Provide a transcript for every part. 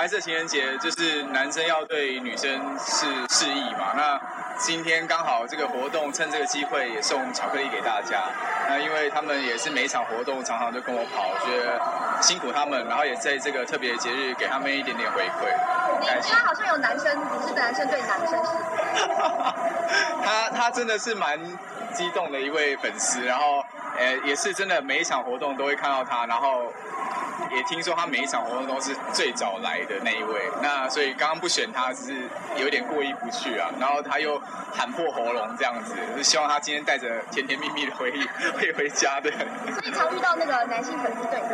白色情人节就是男生要对女生示示意嘛。那今天刚好这个活动，趁这个机会也送巧克力给大家。那因为他们也是每一场活动常常就跟我跑，我觉得辛苦他们，然后也在这个特别的节日给他们一点点回馈。你今天好像有男生，你是男生对男生是？他他真的是蛮激动的一位粉丝，然后呃也是真的每一场活动都会看到他，然后。也听说他每一场活动都是最早来的那一位，那所以刚刚不选他只是有点过意不去啊。然后他又喊破喉咙这样子，是希望他今天带着甜甜蜜蜜的回忆会回家的。所以常遇到那个男性粉丝对你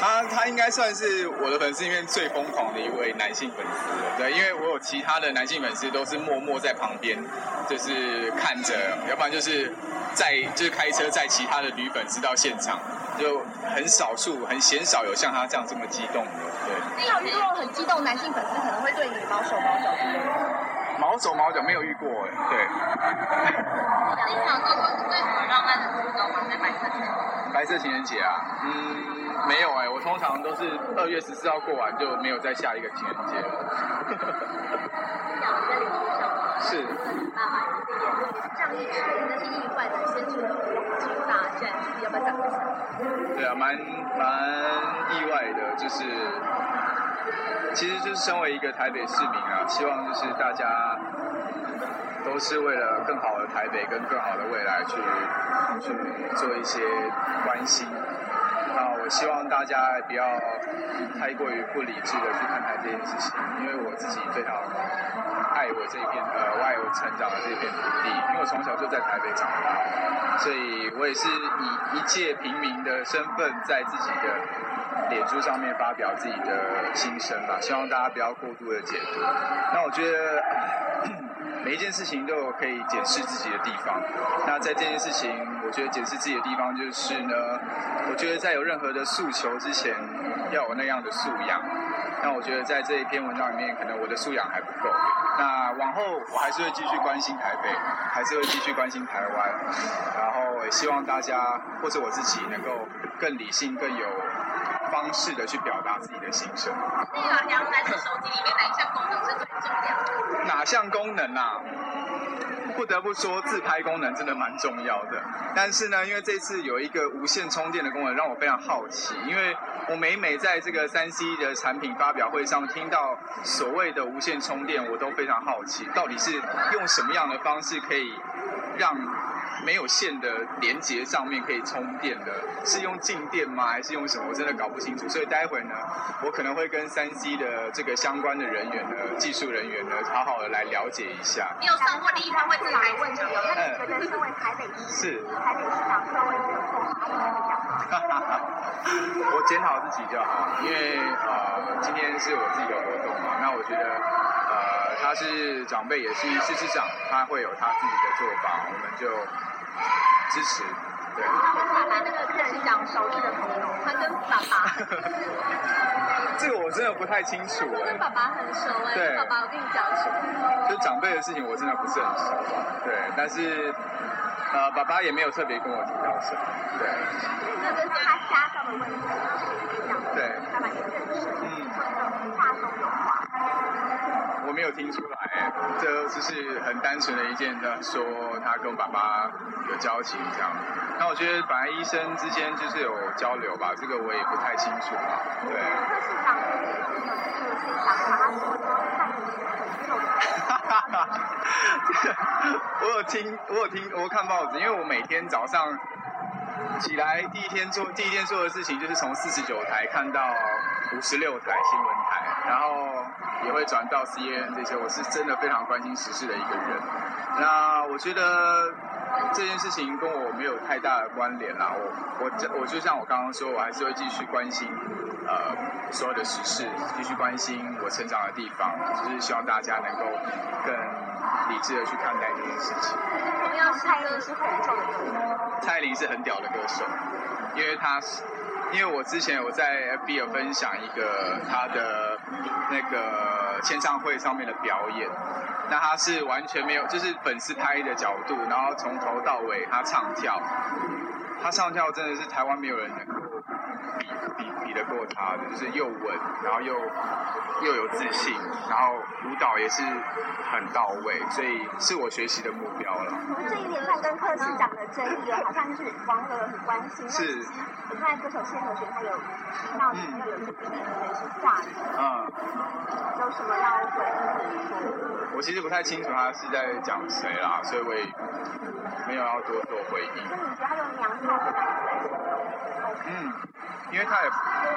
他他应该算是我的粉丝里面最疯狂的一位男性粉丝了，对，因为我有其他的男性粉丝都是默默在旁边，就是看着，要不然就是在就是开车载其他的女粉丝到现场。就很少数、很鲜少有像他这样这么激动的，对。你有遇过很激动男性粉丝可能会对你毛手毛脚毛手毛脚没有遇过哎，对。经常做过最什么浪漫的互动吗？在白色情人节？白色情人节啊，嗯，没有哎，我通常都是二月十四号过完就没有再下一个情人节了。是。啊，上一次那是意外的，先出了大战，要不要讲？对啊，蛮蛮意外的，就是，其实就是身为一个台北市民啊，希望就是大家都是为了更好的台北跟更好的未来去去做一些关心。那我希望大家不要太过于不理智的去看待这件事情，因为我自己非常爱我这一片呃，我爱我成长的这片土地，因为我从小就在台北长大，所以我也是以一介平民的身份，在自己的脸书上面发表自己的心声吧，希望大家不要过度的解读。那我觉得。每一件事情都有可以检视自己的地方。那在这件事情，我觉得检视自己的地方就是呢，我觉得在有任何的诉求之前，要有那样的素养。那我觉得在这一篇文章里面，可能我的素养还不够。那往后我还是会继续关心台北，还是会继续关心台湾。然后也希望大家或者我自己能够更理性、更有方式的去表达自己的心声。那个两台是手机里面哪一项功能是最重要的？哪项功能啊？不得不说，自拍功能真的蛮重要的。但是呢，因为这次有一个无线充电的功能，让我非常好奇。因为我每每在这个三 C 的产品发表会上听到所谓的无线充电，我都非常好奇，到底是用什么样的方式可以让。没有线的连接上面可以充电的，是用静电吗？还是用什么？我真的搞不清楚。所以待会呢，我可能会跟三 C 的这个相关的人员呢，技术人员呢，好好的来了解一下。你有上过第一方会自来问题吗？那你觉得身为台北市是台北市长，身为一个做好的哈哈哈我检讨自己就好，因为呃，今天是我自己的活动嘛，那我觉得呃，他是长辈，也是市市长，他会有他自己的做法，我们就。支持，对。他跟爸爸那个客人讲熟悉的朋友，他跟爸爸。这个我真的不太清楚。他跟爸爸很熟哎。对。爸爸，我跟你讲什么？就长辈的事情，我真的不是很熟。对，但是呃，爸爸也没有特别跟我提到什么。对。那跟他家乡的问题对。爸爸也认识。嗯。话中有话。我没有听出来。这只是很单纯的一件，的说他跟爸爸有交情这样。那我觉得本来医生之间就是有交流吧，这个我也不太清楚嘛。对。我有听，我有听，我看报纸，因为我每天早上起来第一天做第一天做的事情就是从四十九台看到五十六台新闻台，然后。也会转到 C N 这些，我是真的非常关心时事的一个人。那我觉得这件事情跟我没有太大的关联啦。我我我就像我刚刚说，我还是会继续关心呃所有的时事，继续关心我成长的地方，就是希望大家能够更理智的去看待这件事情。同样，蔡依林是很重的。蔡依林是很屌的歌手，因为她是。因为我之前有在 FB 有分享一个她的那个签唱会上面的表演，那她是完全没有，就是粉丝拍的角度，然后从头到尾她唱跳，她唱跳真的是台湾没有人能比比得过他的，就是又稳，然后又又有自信，然后舞蹈也是很到位，所以是我学习的目标了。这一连串跟柯市长的争议，好像就是网友很关心。是。我看歌手谢和弦他有提到你要有一些批评的一些话语。嗯。有什么要回应？我其实不太清楚他是在讲谁啦，所以我也没有要多做回应。那你觉得他用娘炮这两个来形容？嗯，因为他也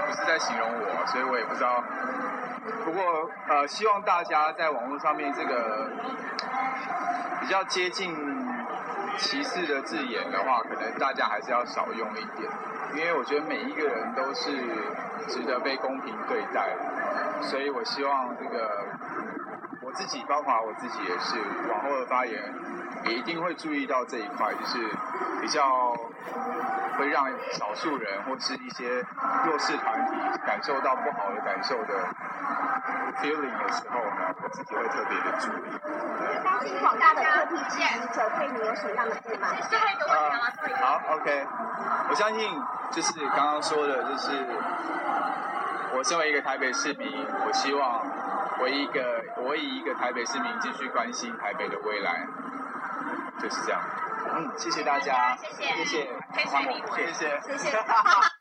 不是在形容我，所以我也不知道。不过呃，希望大家在网络上面这个比较接近歧视的字眼的话，可能大家还是要少用一点，因为我觉得每一个人都是值得被公平对待，所以我希望这个我自己，包括我自己也是，往后的发言也一定会注意到这一块，就是比较。会让少数人或是一些弱势团体感受到不好的感受的 feeling 的时候呢，我自己会特别的注意。担心广大的特批支持者对你有什么样的不满？最后一个问题了，好，OK。我相信就是刚刚说的，就是我身为一个台北市民，我希望我一个我以一个台北市民继续关心台北的未来，就是这样。嗯，谢谢大家，谢谢，谢谢，谢谢，谢谢，谢谢。